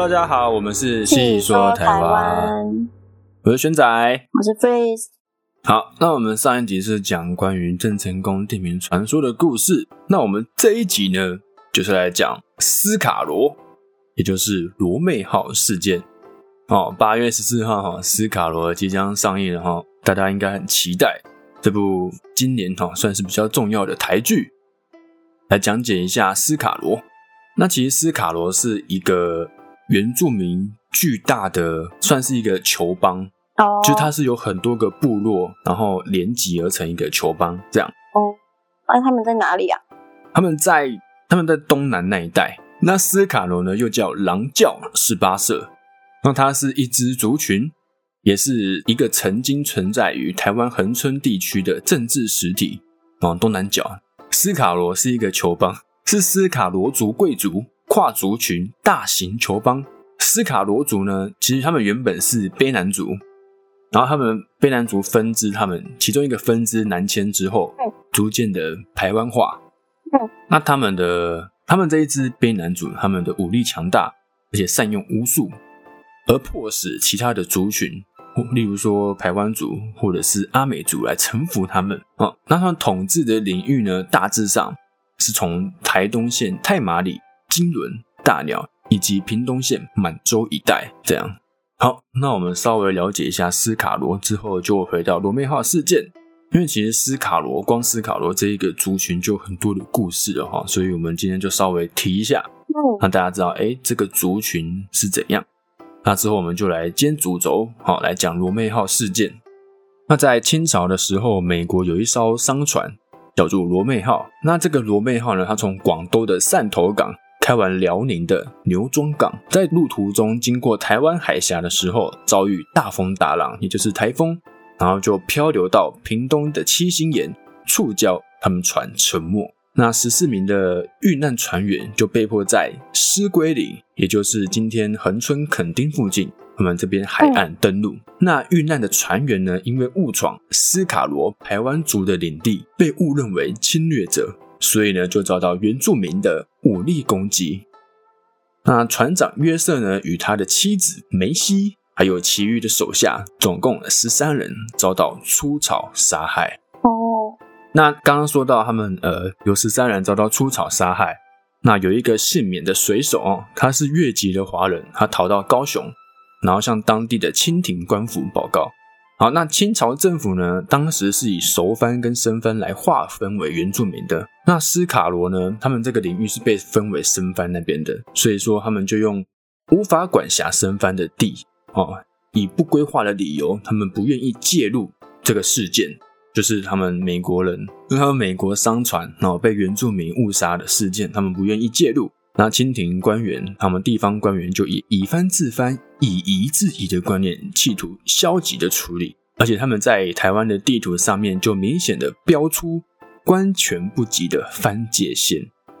Hello，大家好，我们是细说台湾，我是轩仔，我是 Freeze。好，那我们上一集是讲关于郑成功地名传说的故事，那我们这一集呢，就是来讲斯卡罗，也就是罗妹号事件。哦，八月十四号哈，斯卡罗即将上映了哈，大家应该很期待这部今年哈算是比较重要的台剧，来讲解一下斯卡罗。那其实斯卡罗是一个原住民巨大的，算是一个球邦哦，就是它是有很多个部落，然后连集而成一个球邦这样。哦，那他们在哪里啊？他们在他们在东南那一带。那斯卡罗呢，又叫狼教十八社。那它是一支族群，也是一个曾经存在于台湾恒春地区的政治实体。往东南角，斯卡罗是一个球邦，是斯卡罗族贵族跨族群大型球帮。斯卡罗族呢，其实他们原本是卑南族，然后他们卑南族分支，他们其中一个分支南迁之后，逐渐的台湾化。那他们的他们这一支卑南族，他们的武力强大，而且善用巫术。而迫使其他的族群，例如说台湾族或者是阿美族来臣服他们啊。那他们统治的领域呢，大致上是从台东县太麻里、金轮、大鸟以及屏东县满洲一带这样。好，那我们稍微了解一下斯卡罗之后，就回到罗妹号事件。因为其实斯卡罗光斯卡罗这一个族群就很多的故事了哈，所以我们今天就稍微提一下，让大家知道，哎，这个族群是怎样。那之后我们就来兼主轴，好来讲罗妹号事件。那在清朝的时候，美国有一艘商船叫做罗妹号。那这个罗妹号呢，它从广东的汕头港开往辽宁的牛庄港，在路途中经过台湾海峡的时候，遭遇大风大浪，也就是台风，然后就漂流到屏东的七星岩，触礁，他们船沉没。那十四名的遇难船员就被迫在狮龟岭，也就是今天恒春垦丁附近，他们这边海岸登陆。那遇难的船员呢，因为误闯斯卡罗台湾族的领地，被误认为侵略者，所以呢就遭到原住民的武力攻击。那船长约瑟呢，与他的妻子梅西，还有其余的手下，总共十三人遭到出草杀害。哦那刚刚说到他们呃有十三人遭到出草杀害，那有一个幸免的水手哦，他是越籍的华人，他逃到高雄，然后向当地的清廷官府报告。好，那清朝政府呢，当时是以熟番跟生番来划分为原住民的。那斯卡罗呢，他们这个领域是被分为生番那边的，所以说他们就用无法管辖生番的地哦，以不规划的理由，他们不愿意介入这个事件。就是他们美国人，因为他们美国商船然后被原住民误杀的事件，他们不愿意介入。那清廷官员，他们地方官员就以以藩治藩、以夷制夷的观念，企图消极的处理。而且他们在台湾的地图上面就明显的标出官权不及的藩界线，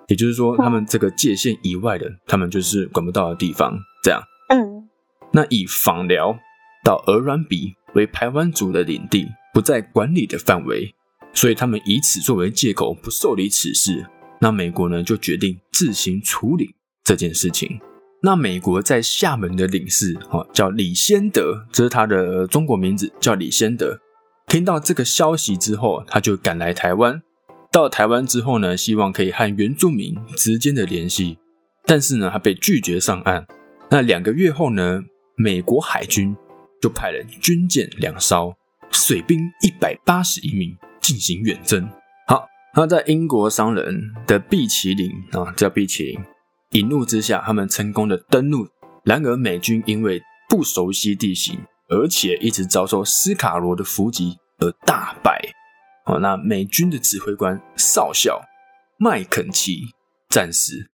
也就是说，他们这个界限以外的，他们就是管不到的地方。这样，嗯，那以访辽到鹅銮鼻为台湾族的领地。不在管理的范围，所以他们以此作为借口不受理此事。那美国呢就决定自行处理这件事情。那美国在厦门的领事哈叫李先德，这是他的中国名字，叫李先德。听到这个消息之后，他就赶来台湾。到台湾之后呢，希望可以和原住民之间的联系，但是呢，他被拒绝上岸。那两个月后呢，美国海军就派了军舰两艘。水兵一百八十一名进行远征。那在英国商人的毕奇林啊，叫毕奇林，引怒之下，他们成功的登陆。然而美军因为不熟悉地形，而且一直遭受斯卡罗的伏击而大败。好，那美军的指挥官少校麦肯齐战死，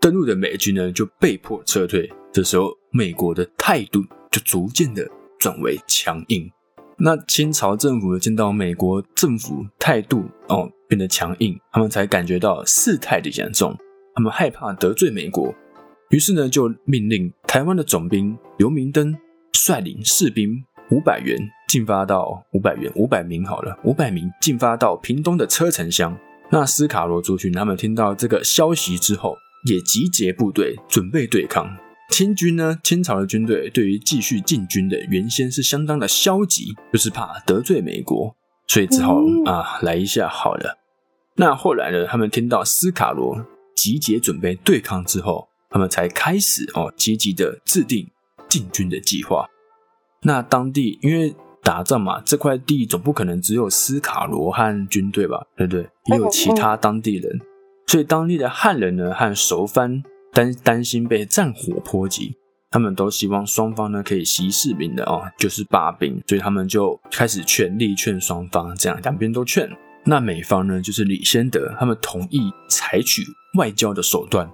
登陆的美军呢就被迫撤退。这时候，美国的态度就逐渐的转为强硬。那清朝政府见到美国政府态度哦变得强硬，他们才感觉到事态的严重，他们害怕得罪美国，于是呢就命令台湾的总兵刘明登率领士兵五百员进发到五百员五百名好了，五百名进发到屏东的车城乡。那斯卡罗族群他们听到这个消息之后，也集结部队准备对抗。清军呢，清朝的军队对于继续进军的原先是相当的消极，就是怕得罪美国，所以只好嗯啊来一下好了。那后来呢，他们听到斯卡罗集结准备对抗之后，他们才开始哦积极的制定进军的计划。那当地因为打仗嘛，这块地总不可能只有斯卡罗和军队吧，对不对？也有其他当地人，所以当地的汉人呢和熟番担担心被战火波及，他们都希望双方呢可以息事宁的哦，就是罢兵，所以他们就开始全力劝双方，这样两边都劝。那美方呢，就是李先德，他们同意采取外交的手段，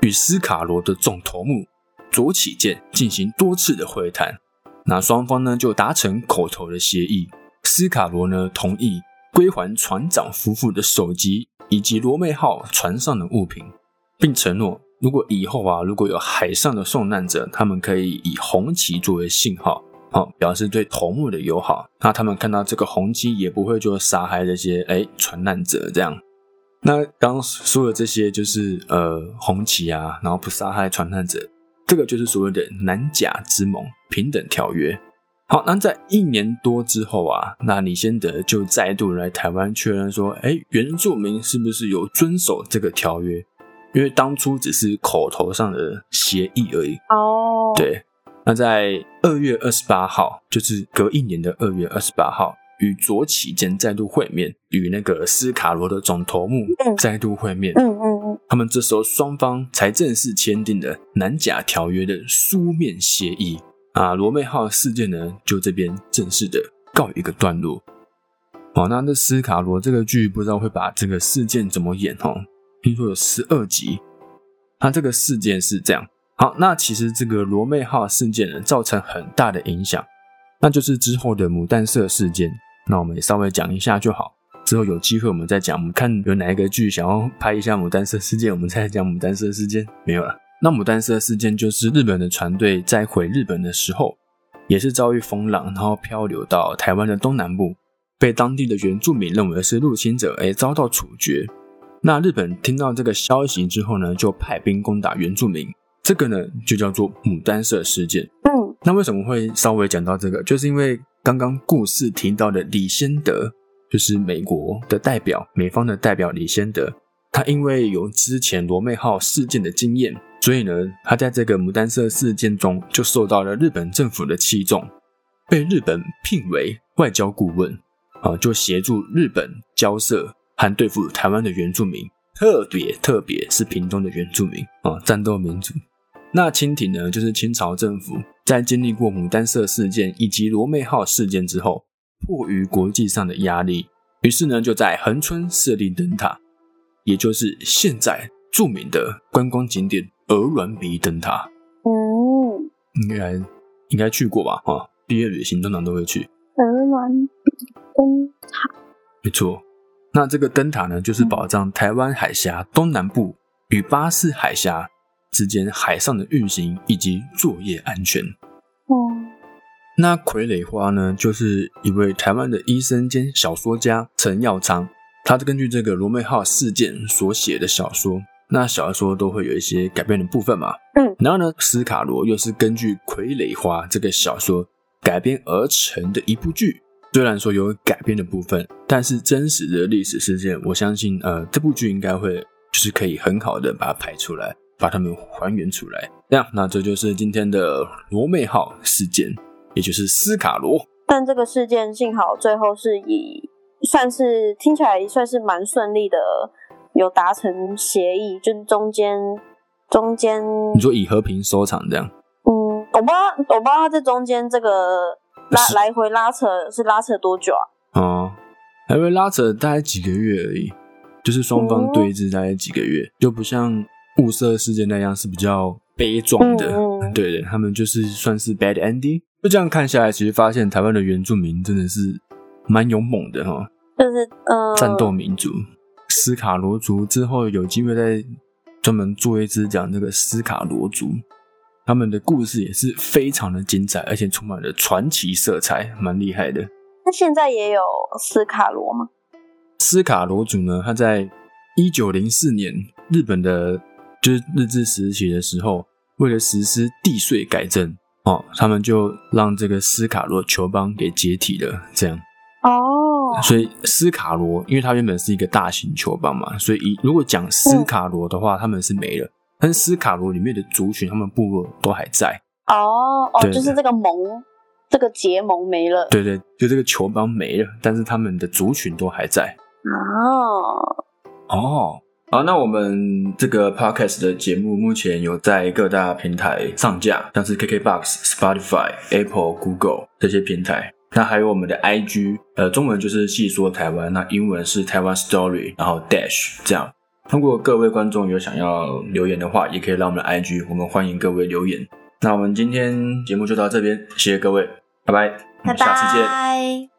与斯卡罗的总头目左起见进行多次的会谈。那双方呢就达成口头的协议，斯卡罗呢同意归还船长夫妇的手机以及罗妹号船上的物品，并承诺如果以后啊如果有海上的受难者，他们可以以红旗作为信号，好、表示对头目的友好。那他们看到这个红旗也不会就杀害这些哎船难者这样。那刚刚说的这些就是呃红旗啊，然后不杀害船难者，这个就是所谓的南甲之盟平等条约。好，那在一年多之后啊，那李先德就再度来台湾确认说，哎，原住民是不是有遵守这个条约？因为当初只是口头上的协议而已。哦，，对，那在二月二十八号，就是隔一年的二月二十八号，与左起间再度会面，与那个斯卡罗的总头目嗯再度会面。嗯嗯嗯，他们这时候双方才正式签订了南甲条约的书面协议啊。罗妹号事件呢，就这边正式的告一个段落。好，那这斯卡罗这个剧不知道会把这个事件怎么演哦？听说有十二集。那这个事件是这样。好，那其实这个罗妹号事件呢，造成很大的影响，那就是之后的牡丹社事件。那我们也稍微讲一下就好。之后有机会我们再讲，我们看有哪一个剧想要拍一下牡丹社事件，我们再讲牡丹社事件。没有了。那牡丹社事件就是日本的船队在回日本的时候，也是遭遇风浪，然后漂流到台湾的东南部，被当地的原住民认为是入侵者，而遭到处决。那日本听到这个消息之后呢，就派兵攻打原住民，这个呢就叫做牡丹社事件。嗯那为什么会稍微讲到这个？就是因为刚刚故事提到的李先德，就是美国的代表，美方的代表李先德，他因为有之前罗妹号事件的经验，所以呢，他在这个牡丹社事件中就受到了日本政府的器重，被日本聘为外交顾问，啊，就协助日本交涉和对付台湾的原住民，特别特别是屏东的原住民啊，战斗民族。那清廷呢，就是清朝政府在经历过牡丹社事件以及罗妹号事件之后，迫于国际上的压力，于是呢就在恒春设立灯塔，也就是现在著名的观光景点鹅銮鼻灯塔。嗯，应该应该去过吧？哈，毕业旅行通常都会去。鹅銮鼻灯塔没错，那这个灯塔呢，就是保障台湾海峡东南部与巴士海峡之间海上的运行以及作业安全。哦，那傀儡花呢，就是一位台湾的医生兼小说家陈耀昌，他根据这个罗妹号事件所写的小说。那小说都会有一些改编的部分嘛，嗯，然后呢，斯卡罗又是根据《傀儡花》这个小说改编而成的一部剧。虽然说有改编的部分，但是真实的历史事件，我相信，呃，这部剧应该会就是可以很好的把它拍出来，把它们还原出来。这样，那这就是今天的罗妹号事件。也就是斯卡罗。但这个事件幸好最后是以算是听起来算是蛮顺利的，有达成协议，就是中间中间，你说以和平收场这样？嗯，我不知道我不知道他这中间这个拉是。来回拉扯是拉扯多久啊？哦，来回拉扯大概几个月而已，就是双方对峙大概几个月，就不像雾社事件那样是比较悲壮的。对的，他们就是算是 bad ending。就这样看下来，其实发现台湾的原住民真的是蛮勇猛的哈、就是呃，战斗民族。斯卡罗族之后有机会再专门做一支讲这个斯卡罗族，他们的故事也是非常的精彩，而且充满了传奇色彩，蛮厉害的。那现在也有斯卡罗吗？斯卡罗族呢，他在一九零四年日本的就是日治时期的时候，为了实施地税改正，哦，他们就让这个斯卡罗球邦给解体了。这样，哦，所以斯卡罗，因为它原本是一个大型球邦嘛，所以以如果讲斯卡罗的话，他们是没了。但斯卡罗里面的族群，他们部落都还在。哦哦，对就是这个盟，这个结盟没了。对对，就这个球帮没了，但是他们的族群都还在。哦，哦，好，那我们这个 podcast 的节目目前有在各大平台上架，像是 KKBox、Spotify、Apple、Google 这些平台。那还有我们的 IG，呃，中文就是细说台湾，那英文是台湾 Story，然后 Dash 这样。如果各位观众有想要留言的话，也可以让我们的 IG，我们欢迎各位留言。那我们今天节目就到这边，谢谢各位，拜拜，我们下次见。